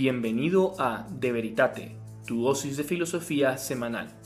Bienvenido a De Veritate, tu dosis de filosofía semanal.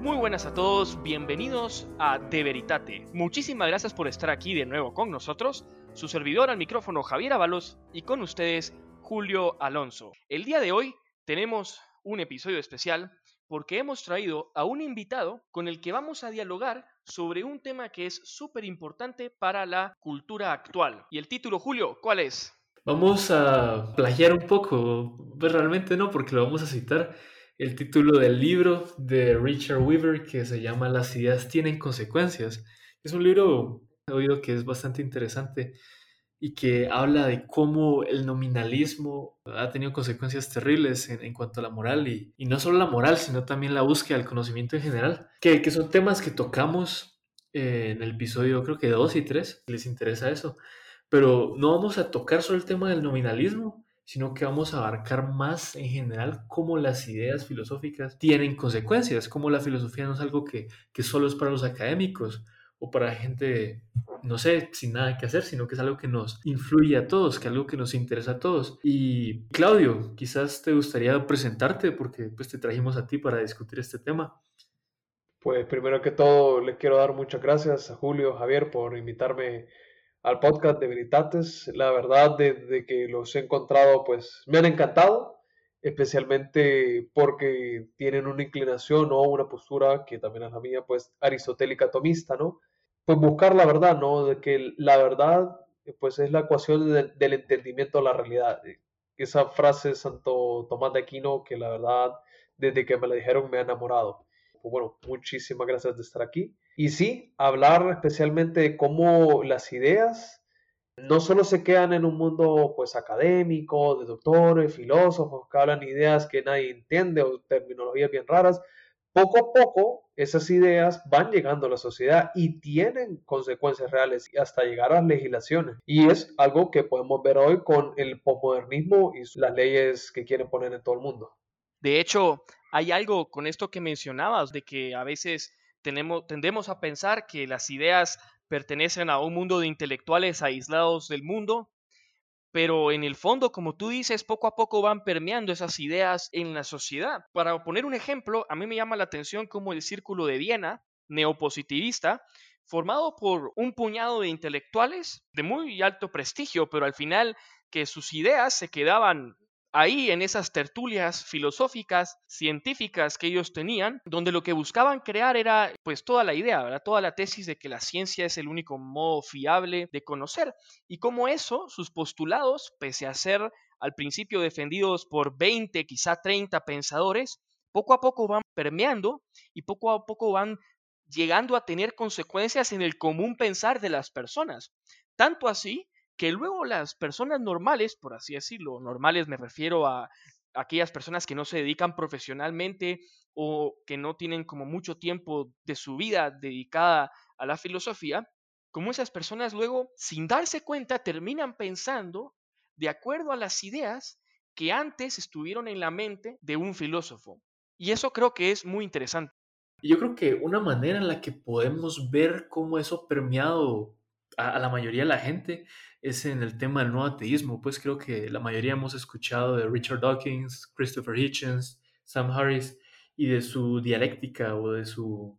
Muy buenas a todos, bienvenidos a De Veritate. Muchísimas gracias por estar aquí de nuevo con nosotros. Su servidor al micrófono Javier Avalos y con ustedes Julio Alonso. El día de hoy tenemos un episodio especial porque hemos traído a un invitado con el que vamos a dialogar sobre un tema que es súper importante para la cultura actual. Y el título, Julio, ¿cuál es? Vamos a plagiar un poco, pues realmente no, porque lo vamos a citar el título del libro de Richard Weaver que se llama Las ideas tienen consecuencias. Es un libro, he oído que es bastante interesante y que habla de cómo el nominalismo ha tenido consecuencias terribles en, cuanto a la moral y, no solo la moral, sino también la búsqueda del conocimiento en general, que, que son temas que tocamos eh, en el episodio creo que 2 y 3, si les interesa eso, pero no vamos a tocar solo el tema del nominalismo, sino que vamos a abarcar más en general cómo las ideas filosóficas tienen consecuencias, cómo la filosofía no es algo que, que solo es para los académicos o para gente no sé, sin nada que hacer, sino que es algo que nos influye a todos, que es algo que nos interesa a todos. Y Claudio, quizás te gustaría presentarte porque pues te trajimos a ti para discutir este tema. Pues primero que todo le quiero dar muchas gracias a Julio, Javier por invitarme al podcast de Veritates. La verdad, desde que los he encontrado, pues me han encantado, especialmente porque tienen una inclinación o una postura que también es la mía, pues aristotélica tomista, ¿no? Pues buscar la verdad, ¿no? De que la verdad, pues es la ecuación del entendimiento de la realidad. Esa frase de Santo Tomás de Aquino que la verdad, desde que me la dijeron, me ha enamorado. Pues bueno, muchísimas gracias de estar aquí. Y sí, hablar especialmente de cómo las ideas no solo se quedan en un mundo pues académico, de doctores, filósofos, que hablan ideas que nadie entiende o terminologías bien raras, poco a poco esas ideas van llegando a la sociedad y tienen consecuencias reales hasta llegar a las legislaciones. Y es algo que podemos ver hoy con el posmodernismo y las leyes que quieren poner en todo el mundo. De hecho, hay algo con esto que mencionabas, de que a veces tenemos, tendemos a pensar que las ideas pertenecen a un mundo de intelectuales aislados del mundo pero en el fondo, como tú dices, poco a poco van permeando esas ideas en la sociedad. Para poner un ejemplo, a mí me llama la atención como el Círculo de Viena, neopositivista, formado por un puñado de intelectuales de muy alto prestigio, pero al final que sus ideas se quedaban ahí en esas tertulias filosóficas, científicas que ellos tenían, donde lo que buscaban crear era pues toda la idea, toda la tesis de que la ciencia es el único modo fiable de conocer y como eso, sus postulados, pese a ser al principio defendidos por 20, quizá 30 pensadores, poco a poco van permeando y poco a poco van llegando a tener consecuencias en el común pensar de las personas. Tanto así que luego las personas normales, por así decirlo, normales me refiero a aquellas personas que no se dedican profesionalmente o que no tienen como mucho tiempo de su vida dedicada a la filosofía, como esas personas luego, sin darse cuenta, terminan pensando de acuerdo a las ideas que antes estuvieron en la mente de un filósofo. Y eso creo que es muy interesante. Yo creo que una manera en la que podemos ver cómo eso ha permeado a, la mayoría de la gente es en el tema del no ateísmo. Pues creo que la mayoría hemos escuchado de Richard Dawkins, Christopher Hitchens, Sam Harris y de su dialéctica o de su,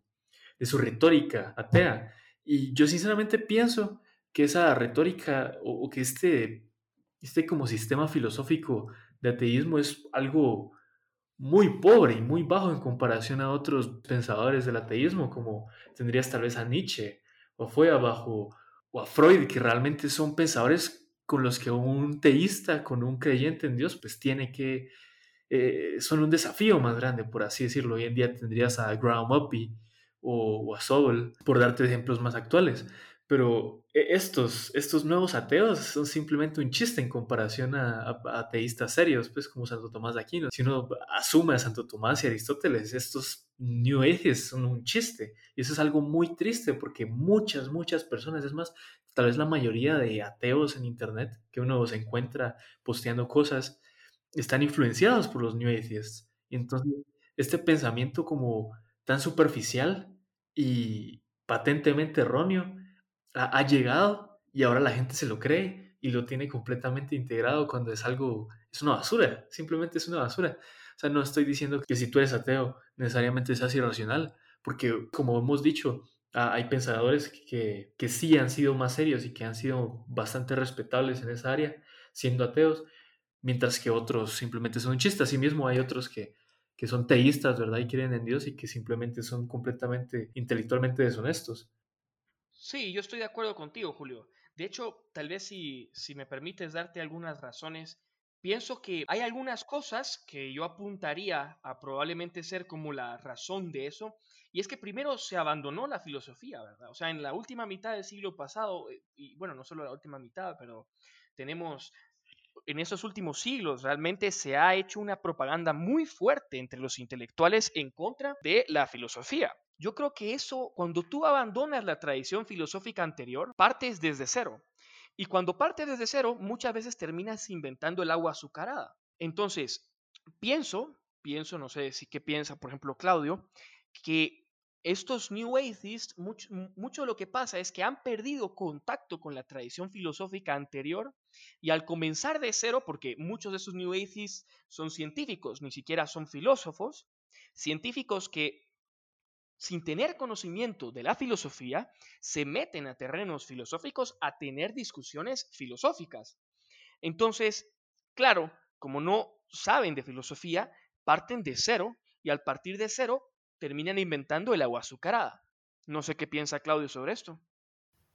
de su retórica atea. Y yo sinceramente pienso que esa retórica o, que este, este como sistema filosófico de ateísmo es algo muy pobre y muy bajo en comparación a otros pensadores del ateísmo, como tendrías tal vez a Nietzsche o fue abajo o a Freud, que realmente son pensadores con los que un teísta, con un creyente en Dios, pues tiene que, eh, son un desafío más grande, por así decirlo. Hoy en día tendrías a Graham Uppy o, o a Sobel, por darte ejemplos más actuales. Pero estos, estos nuevos ateos son simplemente un chiste en comparación a, ateístas serios, pues como Santo Tomás de Aquino. Si uno asume a Santo Tomás y Aristóteles, estos New Ages son un chiste. Y eso es algo muy triste porque muchas, muchas personas, es más, tal vez la mayoría de ateos en Internet que uno se encuentra posteando cosas, están influenciados por los New Atheists. Y entonces, este pensamiento como tan superficial y patentemente erróneo, ha, llegado y ahora la gente se lo cree y lo tiene completamente integrado cuando es algo, es una basura, simplemente es una basura. O sea, no estoy diciendo que si tú eres ateo necesariamente seas irracional, porque como hemos dicho, hay pensadores que, que sí han sido más serios y que han sido bastante respetables en esa área, siendo ateos, mientras que otros simplemente son chistes. Así mismo hay otros que, que son teístas, ¿verdad? Y creen en Dios y que simplemente son completamente intelectualmente deshonestos. Sí, yo estoy de acuerdo contigo, Julio. De hecho, tal vez si, si me permites darte algunas razones, pienso que hay algunas cosas que yo apuntaría a probablemente ser como la razón de eso. Y es que primero se abandonó la filosofía, ¿verdad? O sea, en la última mitad del siglo pasado, eh, y bueno, no solo la última mitad, pero tenemos en esos últimos siglos realmente se ha hecho una propaganda muy fuerte entre los intelectuales en contra de la filosofía. Yo creo que eso, cuando tú abandonas la tradición filosófica anterior, partes desde cero. Y cuando partes desde cero, muchas veces terminas inventando el agua azucarada. Entonces, pienso, pienso, no sé si qué piensa, por ejemplo, Claudio, que estos New Atheists, mucho, mucho, lo que pasa es que han perdido contacto con la tradición filosófica anterior y al comenzar de cero, porque muchos de esos New Atheists son científicos, ni siquiera son filósofos, científicos que sin tener conocimiento de la filosofía, se meten a terrenos filosóficos a tener discusiones filosóficas. Entonces, claro, como no saben de filosofía, parten de cero y al partir de cero terminan inventando el agua azucarada. No sé qué piensa Claudio sobre esto.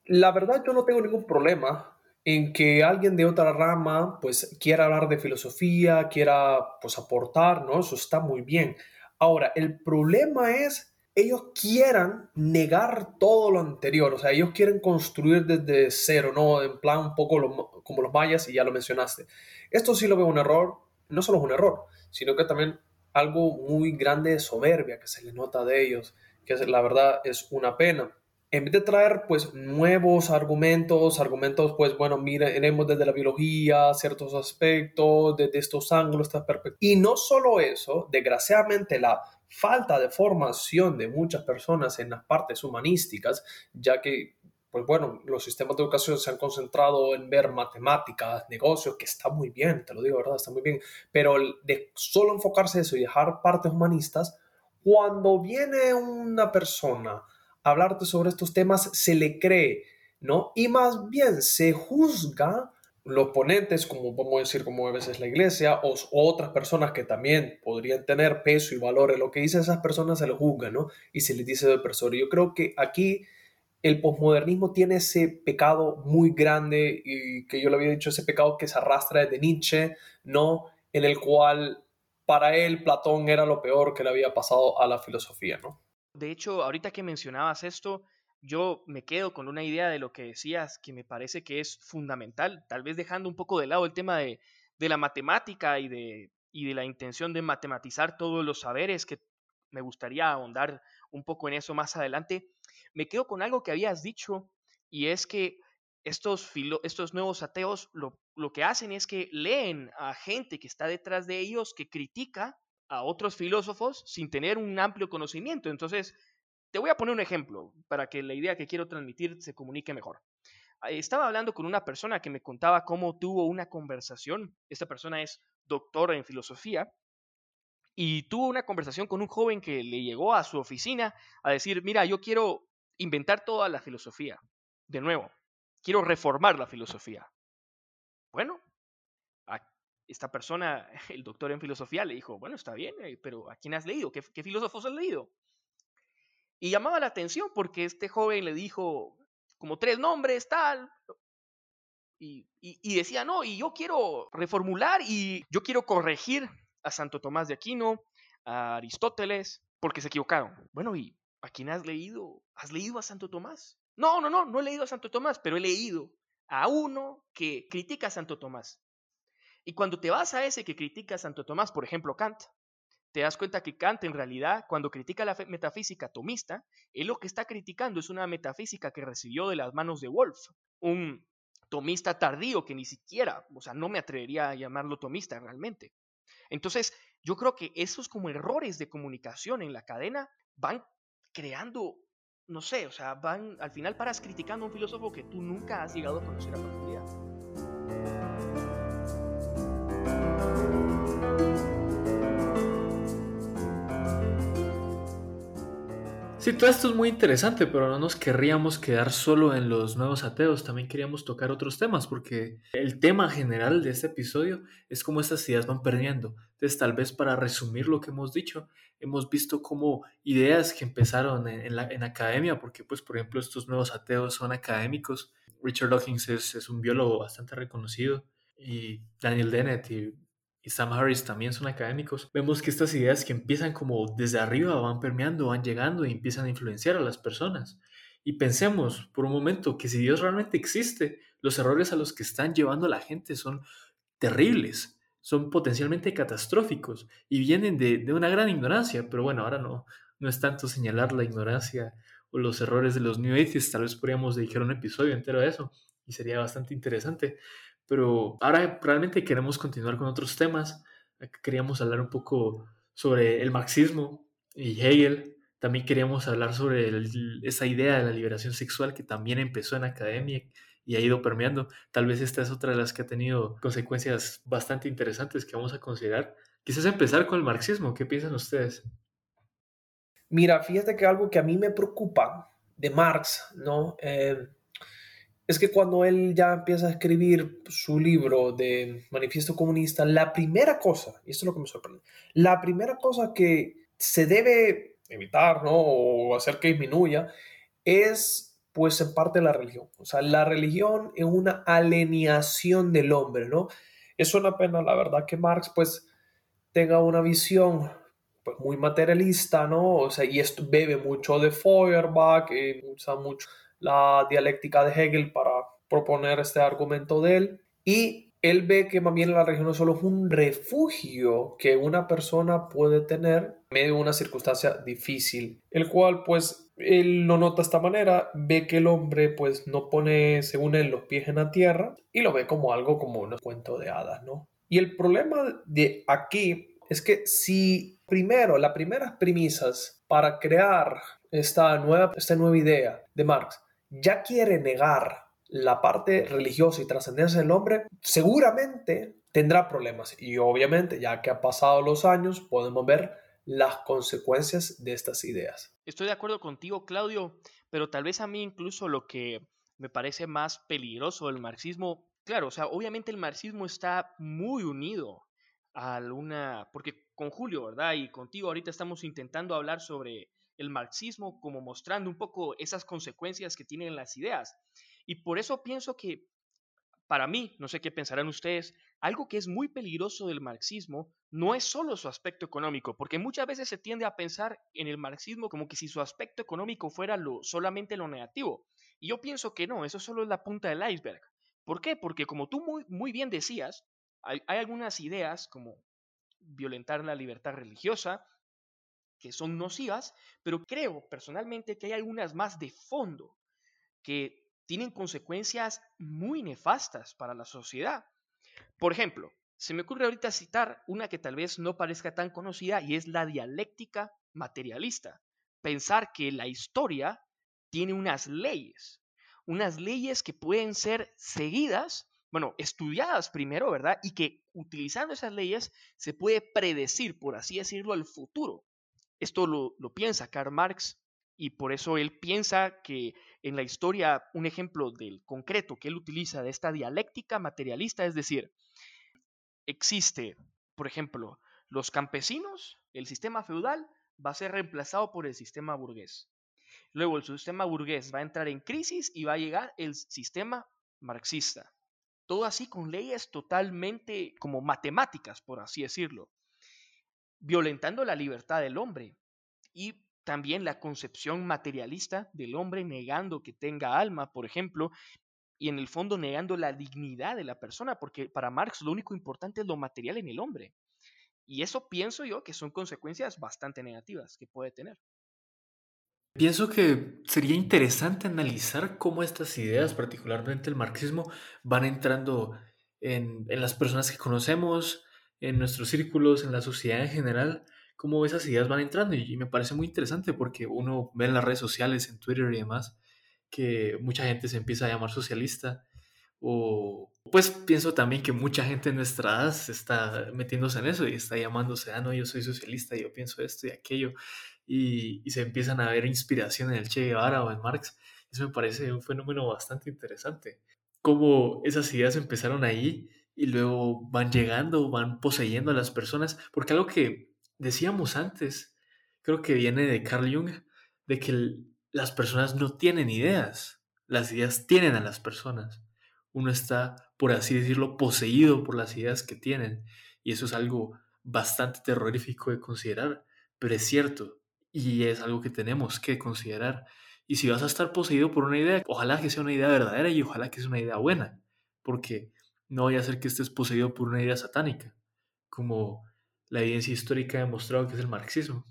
La verdad yo no tengo ningún problema en que alguien de otra rama pues quiera hablar de filosofía, quiera pues aportar, ¿no? Eso está muy bien. Ahora, el problema es ellos quieran negar todo lo anterior, o sea, ellos quieren construir desde cero, ¿no? En plan un poco como los mayas y ya lo mencionaste. Esto sí lo veo un error, no solo es un error, sino que también algo muy grande de soberbia que se le nota de ellos, que la verdad es una pena. En vez de traer pues nuevos argumentos, argumentos pues bueno, miremos desde la biología, ciertos aspectos, desde estos ángulos, estas perspectivas. Y no solo eso, desgraciadamente la falta de formación de muchas personas en las partes humanísticas, ya que pues bueno, los sistemas de educación se han concentrado en ver matemáticas, negocios, que está muy bien, te lo digo, ¿verdad? Está muy bien, pero de solo enfocarse en eso y dejar partes humanistas, cuando viene una persona a hablarte sobre estos temas, se le cree, ¿no? Y más bien se juzga los ponentes, como podemos decir, como a veces la iglesia, o, otras personas que también podrían tener peso y valor en lo que dicen esas personas, se les juzga, ¿no? Y se les dice de persona. Yo creo que aquí el posmodernismo tiene ese pecado muy grande y que yo le había dicho, ese pecado que se arrastra desde Nietzsche, ¿no? En el cual para él Platón era lo peor que le había pasado a la filosofía, ¿no? De hecho, ahorita que mencionabas esto, yo me quedo con una idea de lo que decías que me parece que es fundamental, tal vez dejando un poco de lado el tema de, de la matemática y de, y de la intención de matematizar todos los saberes, que me gustaría ahondar un poco en eso más adelante me quedo con algo que habías dicho y es que estos, estos nuevos ateos lo, lo que hacen es que leen a gente que está detrás de ellos que critica a otros filósofos sin tener un amplio conocimiento. Entonces, te voy a poner un ejemplo para que la idea que quiero transmitir se comunique mejor. Estaba hablando con una persona que me contaba cómo tuvo una conversación. Esta persona es doctora en filosofía y tuvo una conversación con un joven que le llegó a su oficina a decir, mira, yo quiero inventar toda la filosofía. De nuevo, quiero reformar la filosofía. Bueno, esta persona, el doctor en filosofía, le dijo, bueno, está bien, eh, pero ¿a quién has leído? ¿Qué, filósofos has leído? Y llamaba la atención porque este joven le dijo como tres nombres, tal. Y, y, decía, no, y yo quiero reformular y yo quiero corregir a Santo Tomás de Aquino, a Aristóteles, porque se equivocaron. Bueno, ¿y ¿A quién has leído? ¿Has leído a Santo Tomás? No, no, no, no he leído a Santo Tomás, pero he leído a uno que critica a Santo Tomás. Y cuando te vas a ese que critica a Santo Tomás, por ejemplo Kant, te das cuenta que Kant en realidad, cuando critica la metafísica tomista, él lo que está criticando es una metafísica que recibió de las manos de Wolf, un tomista tardío que ni siquiera, o sea, no me atrevería a llamarlo tomista realmente. Entonces, yo creo que esos como errores de comunicación en la cadena van creando no sé, o sea, van, al final paras criticando a un filósofo que tú nunca has llegado a conocer a profundidad. Sí, todo esto es muy interesante, pero no nos querríamos quedar solo en los nuevos ateos, también queríamos tocar otros temas, porque el tema general de este episodio es cómo estas ideas van perdiendo. Entonces, tal vez para resumir lo que hemos dicho, hemos visto cómo ideas que empezaron en, la en academia, porque pues, por ejemplo, estos nuevos ateos son académicos. Richard Dawkins es, es un biólogo bastante reconocido y Daniel Dennett y y Sam Harris también son académicos, vemos que estas ideas que empiezan como desde arriba van permeando, van llegando y empiezan a influenciar a las personas. Y pensemos por un momento que si Dios realmente existe, los errores a los que están llevando a la gente son terribles, son potencialmente catastróficos y vienen de, de una gran ignorancia. Pero bueno, ahora no, no es tanto señalar la ignorancia o los errores de los New Atheists, tal vez podríamos dedicar un episodio entero a eso y sería bastante interesante. Pero ahora realmente queremos continuar con otros temas. Queríamos hablar un poco sobre el marxismo y Hegel. También queríamos hablar sobre esa idea de la liberación sexual que también empezó en academia y ha ido permeando. Tal vez esta es otra de las que ha tenido consecuencias bastante interesantes que vamos a considerar. Quizás empezar con el marxismo. ¿Qué piensan ustedes? Mira, fíjate que algo que a mí me preocupa de Marx, ¿no? Eh, es que cuando él ya empieza a escribir su libro de Manifiesto Comunista, la primera cosa, y esto es lo que me sorprende, la primera cosa que se debe evitar, ¿no? O hacer que disminuya, es pues en parte la religión. O sea, la religión es una alienación del hombre, ¿no? Es una pena, la verdad, que Marx pues tenga una visión pues muy materialista, ¿no? O sea, y esto bebe mucho de Feuerbach, y usa mucho la dialéctica de Hegel para proponer este argumento de él. Y él ve que más bien la religión no solo es un refugio que una persona puede tener en medio de una circunstancia difícil, el cual pues él lo nota de esta manera, ve que el hombre pues no pone según él los pies en la tierra y lo ve como algo como un cuento de hadas, ¿no? Y el problema de aquí es que si primero, las primeras premisas para crear esta nueva, esta nueva idea de Marx ya quiere negar la parte religiosa y trascendencia del hombre, seguramente tendrá problemas. Y obviamente, ya que han pasado los años, podemos ver las consecuencias de estas ideas. Estoy de acuerdo contigo, Claudio, pero tal vez a mí incluso lo que me parece más peligroso del marxismo, claro, o sea, obviamente el marxismo está muy unido a una, porque con Julio, ¿verdad? Y contigo ahorita estamos intentando hablar sobre el marxismo como mostrando un poco esas consecuencias que tienen las ideas. Y por eso pienso que, para mí, no sé qué pensarán ustedes, algo que es muy peligroso del marxismo no es solo su aspecto económico, porque muchas veces se tiende a pensar en el marxismo como que si su aspecto económico fuera lo, solamente lo negativo. Y yo pienso que no, eso solo es la punta del iceberg. ¿Por qué? Porque como tú muy, muy bien decías, hay, hay algunas ideas como violentar la libertad religiosa, que son nocivas, pero creo personalmente que hay algunas más de fondo que tienen consecuencias muy nefastas para la sociedad. Por ejemplo, se me ocurre ahorita citar una que tal vez no parezca tan conocida y es la dialéctica materialista. Pensar que la historia tiene unas leyes, unas leyes que pueden ser seguidas, bueno, estudiadas primero, ¿verdad? Y que utilizando esas leyes se puede predecir, por así decirlo, el futuro. Esto lo, piensa Karl Marx y por eso él piensa que en la historia un ejemplo del concreto que él utiliza de esta dialéctica materialista, es decir, existe, por ejemplo, los campesinos, el sistema feudal va a ser reemplazado por el sistema burgués. Luego el sistema burgués va a entrar en crisis y va a llegar el sistema marxista. Todo así con leyes totalmente como matemáticas, por así decirlo violentando la libertad del hombre y también la concepción materialista del hombre negando que tenga alma, por ejemplo, y en el fondo negando la dignidad de la persona, porque para Marx lo único importante es lo material en el hombre. Y eso pienso yo que son consecuencias bastante negativas que puede tener. Pienso que sería interesante analizar cómo estas ideas, particularmente el marxismo, van entrando en, en las personas que conocemos, en nuestros círculos, en la sociedad en general, cómo esas ideas van entrando y, me parece muy interesante porque uno ve en las redes sociales, en Twitter y demás, que mucha gente se empieza a llamar socialista o pues pienso también que mucha gente en nuestra edad está metiéndose en eso y está llamándose, ah, no, yo soy socialista, yo pienso esto y aquello, y, y se empiezan a ver inspiración en el Che Guevara o en Marx. Eso me parece un fenómeno bastante interesante. Cómo esas ideas empezaron ahí y luego van llegando, van poseyendo a las personas, porque algo que decíamos antes, creo que viene de Carl Jung, de que las personas no tienen ideas, las ideas tienen a las personas. Uno está, por así decirlo, poseído por las ideas que tienen, y eso es algo bastante terrorífico de considerar, pero es cierto, y es algo que tenemos que considerar. Y si vas a estar poseído por una idea, ojalá que sea una idea verdadera y ojalá que sea una idea buena, porque no vaya a ser que estés poseído por una idea satánica, como la evidencia histórica ha demostrado que es el marxismo.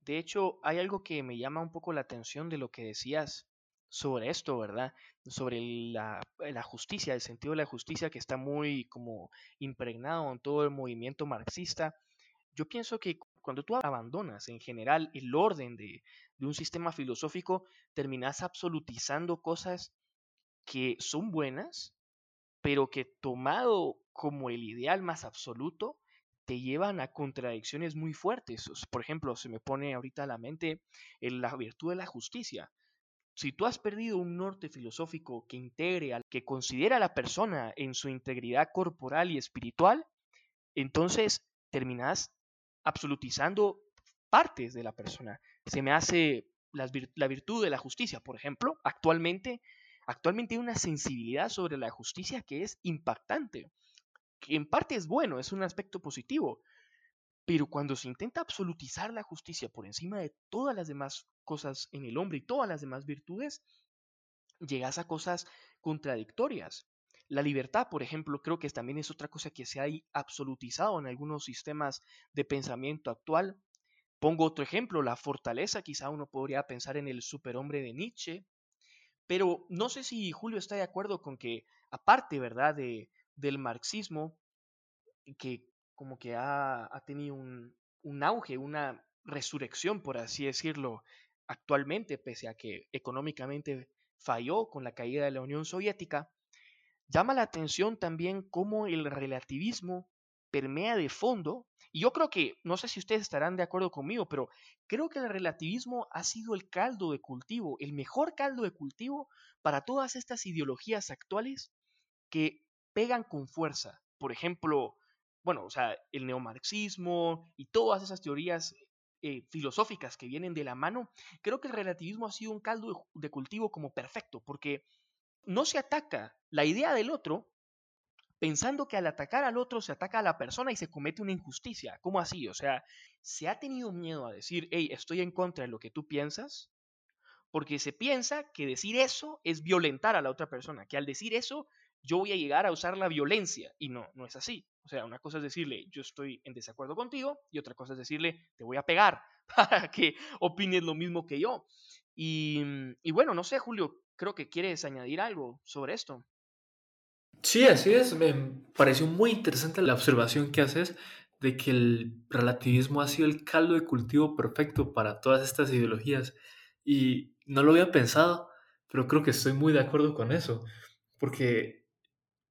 De hecho, hay algo que me llama un poco la atención de lo que decías sobre esto, ¿verdad? Sobre la, la, justicia, el sentido de la justicia que está muy como impregnado en todo el movimiento marxista. Yo pienso que cuando tú abandonas en general el orden de, de un sistema filosófico, terminas absolutizando cosas que son buenas, pero que tomado como el ideal más absoluto, te llevan a contradicciones muy fuertes. Por ejemplo, se me pone ahorita a la mente la virtud de la justicia. Si tú has perdido un norte filosófico que integre, que considera a la persona en su integridad corporal y espiritual, entonces terminas absolutizando partes de la persona. Se me hace la virtud de la justicia, por ejemplo, actualmente Actualmente hay una sensibilidad sobre la justicia que es impactante, que en parte es bueno, es un aspecto positivo, pero cuando se intenta absolutizar la justicia por encima de todas las demás cosas en el hombre y todas las demás virtudes, llegas a cosas contradictorias. La libertad, por ejemplo, creo que también es otra cosa que se ha absolutizado en algunos sistemas de pensamiento actual. Pongo otro ejemplo, la fortaleza, quizá uno podría pensar en el superhombre de Nietzsche, pero no sé si Julio está de acuerdo con que, aparte, ¿verdad?, de, del marxismo, que como que ha, tenido un, un, auge, una resurrección, por así decirlo, actualmente, pese a que económicamente falló con la caída de la Unión Soviética, llama la atención también cómo el relativismo permea de fondo, y yo creo que, no sé si ustedes estarán de acuerdo conmigo, pero creo que el relativismo ha sido el caldo de cultivo, el mejor caldo de cultivo para todas estas ideologías actuales que pegan con fuerza. Por ejemplo, bueno, o sea, el neomarxismo y todas esas teorías eh, filosóficas que vienen de la mano, creo que el relativismo ha sido un caldo de cultivo como perfecto, porque no se ataca la idea del otro, pensando que al atacar al otro se ataca a la persona y se comete una injusticia. ¿Cómo así? O sea, se ha tenido miedo a decir, hey, estoy en contra de lo que tú piensas, porque se piensa que decir eso es violentar a la otra persona, que al decir eso yo voy a llegar a usar la violencia. Y no, no es así. O sea, una cosa es decirle, yo estoy en desacuerdo contigo, y otra cosa es decirle, te voy a pegar para que opines lo mismo que yo. Y, bueno, no sé, Julio, creo que quieres añadir algo sobre esto. Sí, así es. Me pareció muy interesante la observación que haces de que el relativismo ha sido el caldo de cultivo perfecto para todas estas ideologías. Y no lo había pensado, pero creo que estoy muy de acuerdo con eso, porque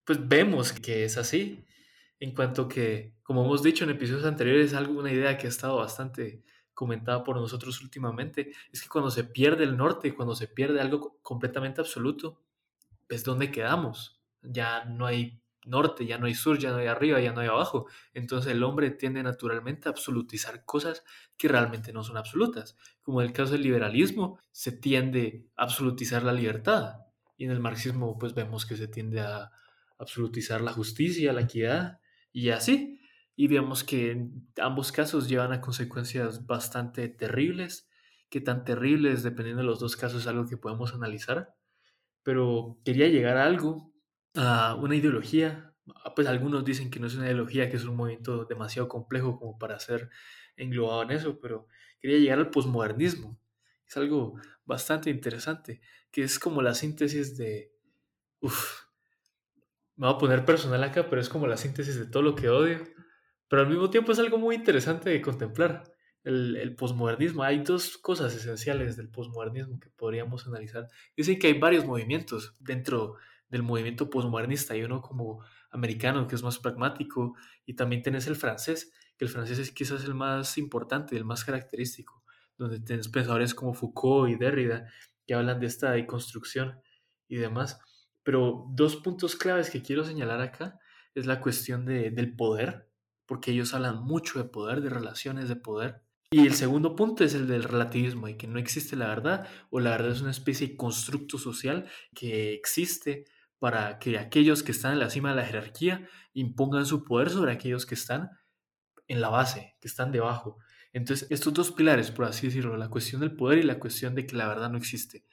pues vemos que es así. En cuanto que, como hemos dicho en episodios anteriores, algo, una idea que ha estado bastante comentada por nosotros últimamente, es que cuando se pierde el norte, cuando se pierde algo completamente absoluto, pues ¿dónde quedamos? Ya no hay norte, ya no hay sur, ya no hay arriba, ya no hay abajo. Entonces el hombre tiende naturalmente a absolutizar cosas que realmente no son absolutas. Como en el caso del liberalismo, se tiende a absolutizar la libertad. Y en el marxismo, pues vemos que se tiende a absolutizar la justicia, la equidad y así. Y vemos que en ambos casos llevan a consecuencias bastante terribles, que tan terribles, dependiendo de los dos casos, es algo que podemos analizar. Pero quería llegar a algo una ideología. Ah, pues algunos dicen que no es una ideología, que es un movimiento demasiado complejo como para ser englobado en eso, pero quería llegar al posmodernismo. Es algo bastante interesante, que es como la síntesis de... Uf, me voy a poner personal acá, pero es como la síntesis de todo lo que odio, pero al mismo tiempo es algo muy interesante de contemplar. El, el posmodernismo, hay dos cosas esenciales del posmodernismo que podríamos analizar. Dicen que hay varios movimientos dentro del movimiento posmodernista. Hay uno como americano que es más pragmático y también tenés el francés, que el francés es quizás el más importante, el más característico, donde tenés pensadores como Foucault y Derrida que hablan de esta deconstrucción y demás. Pero dos puntos claves que quiero señalar acá es la cuestión de, del poder, porque ellos hablan mucho de poder, de relaciones de poder. Y el segundo punto es el del relativismo, de que no existe la verdad o la verdad es una especie de constructo social que existe para que aquellos que están en la cima de la jerarquía impongan su poder sobre aquellos que están en la base, que están debajo. Entonces, estos dos pilares, por así decirlo, la cuestión del poder y la cuestión de que la verdad no existe.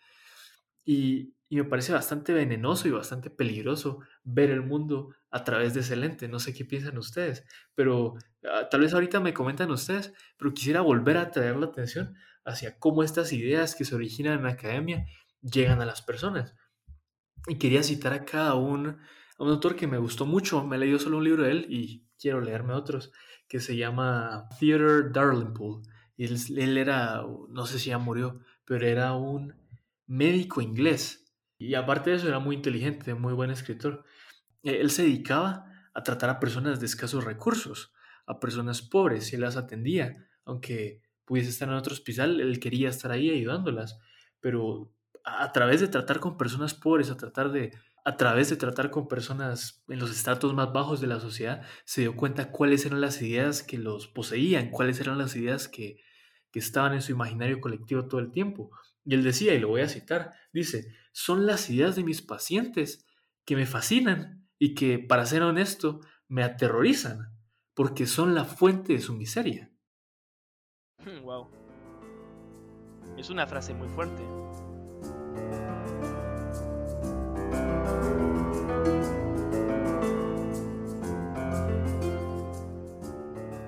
Y, me parece bastante venenoso y bastante peligroso ver el mundo a través de ese lente. No sé qué piensan ustedes, pero ah, tal vez ahorita me comentan ustedes, pero quisiera volver a traer la atención hacia cómo estas ideas que se originan en la academia llegan a las personas. Y quería citar acá a un, a un autor que me gustó mucho, me he leído solo un libro de él y quiero leerme otros, que se llama Theodore Darlingpool. Y él, él era, no sé si ya murió, pero era un médico inglés y aparte de eso, era muy inteligente, muy buen escritor. E, él se dedicaba a tratar a personas de escasos recursos, a personas pobres, y él las atendía. Aunque pudiese estar en otro hospital, él quería estar ahí ayudándolas. Pero a través de tratar con personas pobres, a tratar de a través de tratar con personas en los estratos más bajos de la sociedad, se dio cuenta cuáles eran las ideas que los poseían, cuáles eran las ideas que, que estaban en su imaginario colectivo todo el tiempo. Y él decía, y lo voy a citar, dice, son las ideas de mis pacientes que me fascinan y que, para ser honesto, me aterrorizan, porque son la fuente de su miseria. Wow. Es una frase muy fuerte.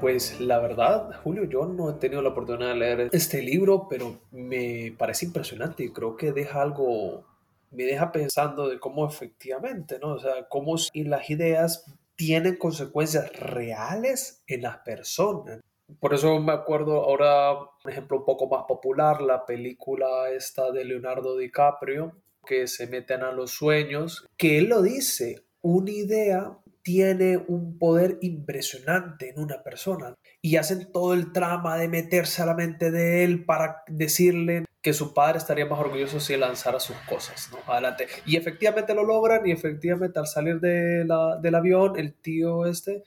Pues la verdad, Julio, yo no he tenido la oportunidad de leer este libro, pero me parece impresionante y creo que deja algo, me deja pensando de cómo efectivamente, ¿no? O sea, cómo si las ideas tienen consecuencias reales en las personas. Por eso me acuerdo ahora, un ejemplo un poco más popular, la película esta de Leonardo DiCaprio, que se meten a los sueños, que él lo dice, una idea tiene un poder impresionante en una persona y hacen todo el trama de meterse a la mente de él para decirle que su padre estaría más orgulloso si lanzara sus cosas ¿no? adelante. Y efectivamente lo logran y efectivamente al salir de del avión, el tío este,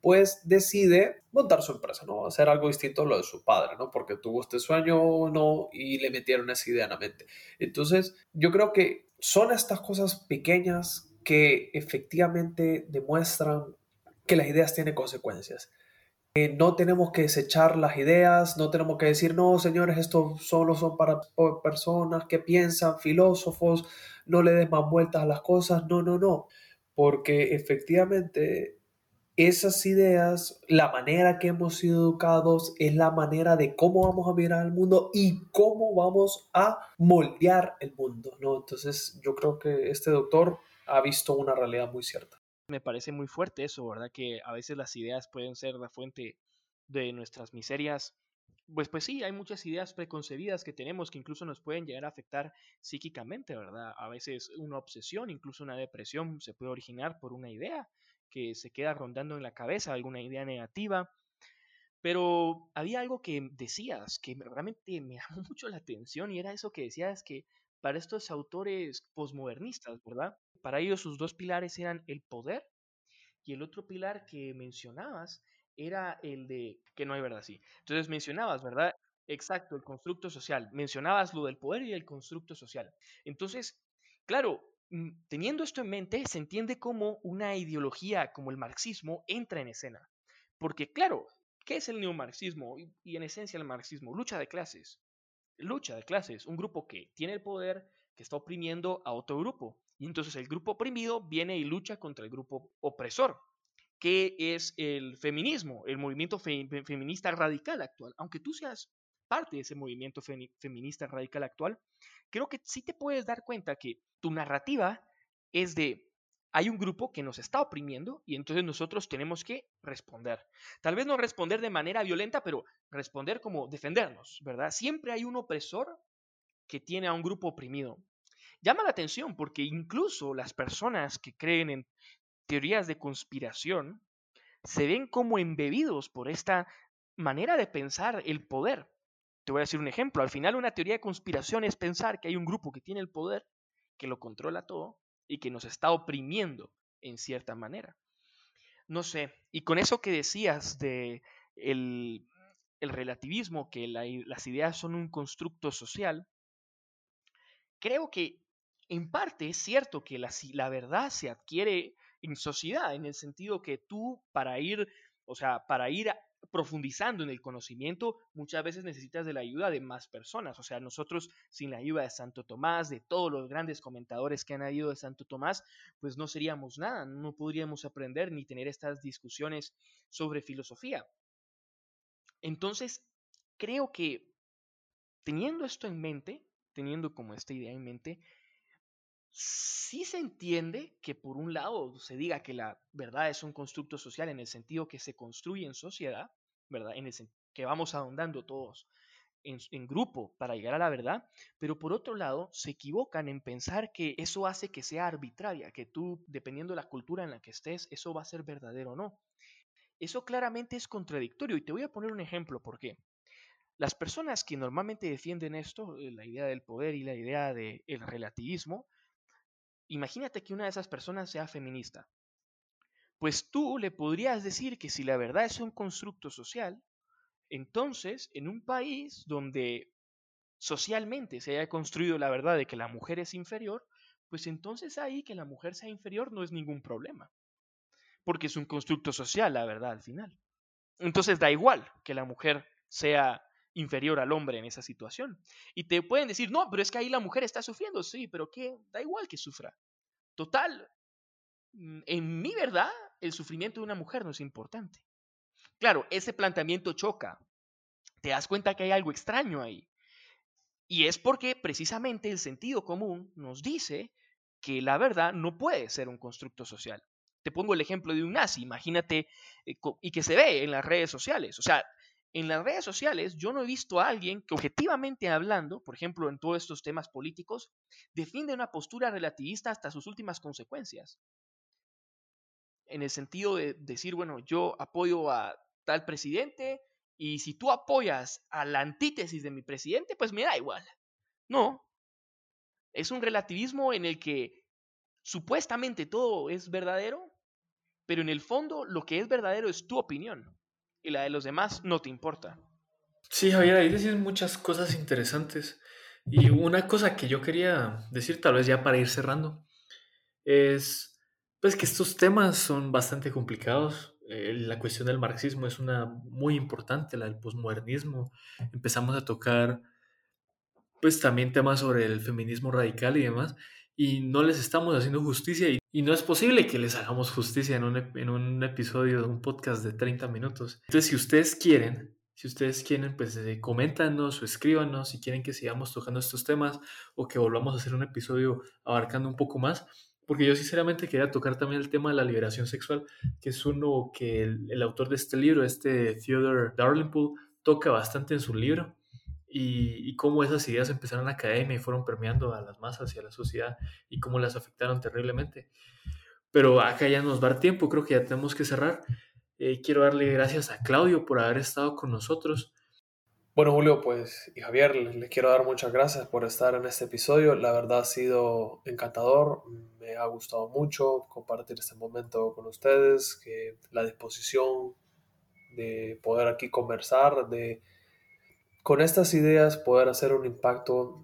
pues decide montar su empresa, ¿no? Hacer algo distinto a lo de su padre, ¿no? Porque tuvo este sueño, ¿no? Y le metieron esa idea en la mente. Entonces, yo creo que son estas cosas pequeñas que efectivamente demuestran que las ideas tienen consecuencias. No tenemos que desechar las ideas, no tenemos que decir, no, señores, esto solo son para personas que piensan, filósofos, no le des más vueltas a las cosas, no, no, no, porque efectivamente esas ideas, la manera que hemos sido educados es la manera de cómo vamos a mirar al mundo y cómo vamos a moldear el mundo, ¿no? Entonces yo creo que este doctor ha visto una realidad muy cierta. Me parece muy fuerte eso, ¿verdad? Que a veces las ideas pueden ser la fuente de nuestras miserias. Pues, pues sí, hay muchas ideas preconcebidas que tenemos que incluso nos pueden llegar a afectar psíquicamente, ¿verdad? A veces una obsesión, incluso una depresión se puede originar por una idea que se queda rondando en la cabeza, alguna idea negativa. Pero había algo que decías que realmente me llamó mucho la atención y era eso que decías que para estos autores posmodernistas, ¿verdad? Para ellos sus dos pilares eran el poder y el otro pilar que mencionabas era el de que no hay verdad, sí. Entonces mencionabas, ¿verdad? Exacto, el constructo social. Mencionabas lo del poder y el constructo social. Entonces, claro, mm, teniendo esto en mente, se entiende cómo una ideología como el marxismo entra en escena. Porque, claro, ¿qué es el neomarxismo? Y en esencia el marxismo, lucha de clases lucha de clases, un grupo que tiene el poder, que está oprimiendo a otro grupo. Y entonces el grupo oprimido viene y lucha contra el grupo opresor, que es el feminismo, el movimiento feminista radical actual. Aunque tú seas parte de ese movimiento feminista radical actual, creo que sí te puedes dar cuenta que tu narrativa es de hay un grupo que nos está oprimiendo y entonces nosotros tenemos que responder. Tal vez no responder de manera violenta, pero responder como defendernos, ¿verdad? Siempre hay un opresor que tiene a un grupo oprimido. Llama la atención porque incluso las personas que creen en teorías de conspiración se ven como embebidos por esta manera de pensar el poder. Te voy a decir un ejemplo. Al final una teoría de conspiración es pensar que hay un grupo que tiene el poder, que lo controla todo y que nos está oprimiendo en cierta manera. No sé, y con eso que decías de el, relativismo, que las ideas son un constructo social, creo que en parte es cierto que la, la verdad se adquiere en sociedad, en el sentido que tú para ir, o sea, para ir profundizando en el conocimiento, muchas veces necesitas de la ayuda de más personas. O sea, nosotros sin la ayuda de Santo Tomás, de todos los grandes comentadores que han ido de Santo Tomás, pues no seríamos nada, no podríamos aprender ni tener estas discusiones sobre filosofía. Entonces, creo que teniendo esto en mente, teniendo como esta idea en mente, sí se entiende que por un lado se diga que la verdad es un constructo social en el sentido que se construye en sociedad, ¿verdad? En el que vamos ahondando todos en, grupo para llegar a la verdad, pero por otro lado se equivocan en pensar que eso hace que sea arbitraria, que tú, dependiendo de la cultura en la que estés, eso va a ser verdadero o no. Eso claramente es contradictorio y te voy a poner un ejemplo por qué. Las personas que normalmente defienden esto, eh, la idea del poder y la idea del relativismo, Imagínate que una de esas personas sea feminista. Pues tú le podrías decir que si la verdad es un constructo social, entonces en un país donde socialmente se haya construido la verdad de que la mujer es inferior, pues entonces ahí que la mujer sea inferior no es ningún problema. Porque es un constructo social, la verdad, al final. Entonces da igual que la mujer sea inferior al hombre en esa situación. Y te pueden decir, no, pero es que ahí la mujer está sufriendo, sí, pero ¿qué? Da igual que sufra. Total, mm, en mi verdad, el sufrimiento de una mujer no es importante. Claro, ese planteamiento choca. Te das cuenta que hay algo extraño ahí. Y es porque precisamente el sentido común nos dice que la verdad no puede ser un constructo social. Te pongo el ejemplo de un nazi, imagínate, eh, y que se ve en las redes sociales. O sea, en las redes sociales yo no he visto a alguien que objetivamente hablando, por ejemplo, en todos estos temas políticos, defiende una postura relativista hasta sus últimas consecuencias. En el sentido de decir, bueno, yo apoyo a tal presidente y si tú apoyas a la antítesis de mi presidente, pues me da igual. No. Es un relativismo en el que supuestamente todo es verdadero, pero en el fondo lo que es verdadero es tu opinión y la de los demás no te importa. Sí, Javier, ahí decís muchas cosas interesantes. Y una cosa que yo quería decir, tal vez ya para ir cerrando, es pues que estos temas son bastante complicados. Eh, la cuestión del marxismo es una muy importante, la del posmodernismo. Empezamos a tocar pues también temas sobre el feminismo radical y demás y no les estamos haciendo justicia y, no es posible que les hagamos justicia en un, en un, episodio de un podcast de 30 minutos. Entonces, si ustedes quieren, si ustedes quieren, pues eh, coméntanos o escríbanos si quieren que sigamos tocando estos temas o que volvamos a hacer un episodio abarcando un poco más. Porque yo sinceramente quería tocar también el tema de la liberación sexual, que es uno que el, el autor de este libro, este Theodore Darlingpool, toca bastante en su libro y, cómo esas ideas empezaron en la academia y fueron permeando a las masas y a la sociedad y cómo las afectaron terriblemente. Pero acá ya nos va a tiempo, creo que ya tenemos que cerrar. Eh, quiero darle gracias a Claudio por haber estado con nosotros. Bueno, Julio, pues y Javier, les, quiero dar muchas gracias por estar en este episodio. La verdad ha sido encantador, me ha gustado mucho compartir este momento con ustedes, que la disposición de poder aquí conversar, de con estas ideas poder hacer un impacto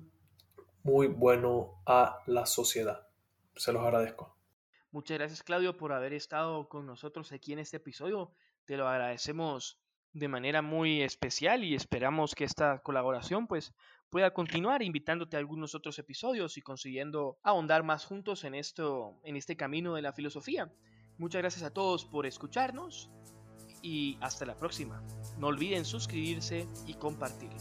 muy bueno a la sociedad. Se los agradezco. Muchas gracias Claudio por haber estado con nosotros aquí en este episodio. Te lo agradecemos de manera muy especial y esperamos que esta colaboración pues pueda continuar invitándote a algunos otros episodios y consiguiendo ahondar más juntos en esto en este camino de la filosofía. Muchas gracias a todos por escucharnos y hasta la próxima. No olviden suscribirse y compartirlo.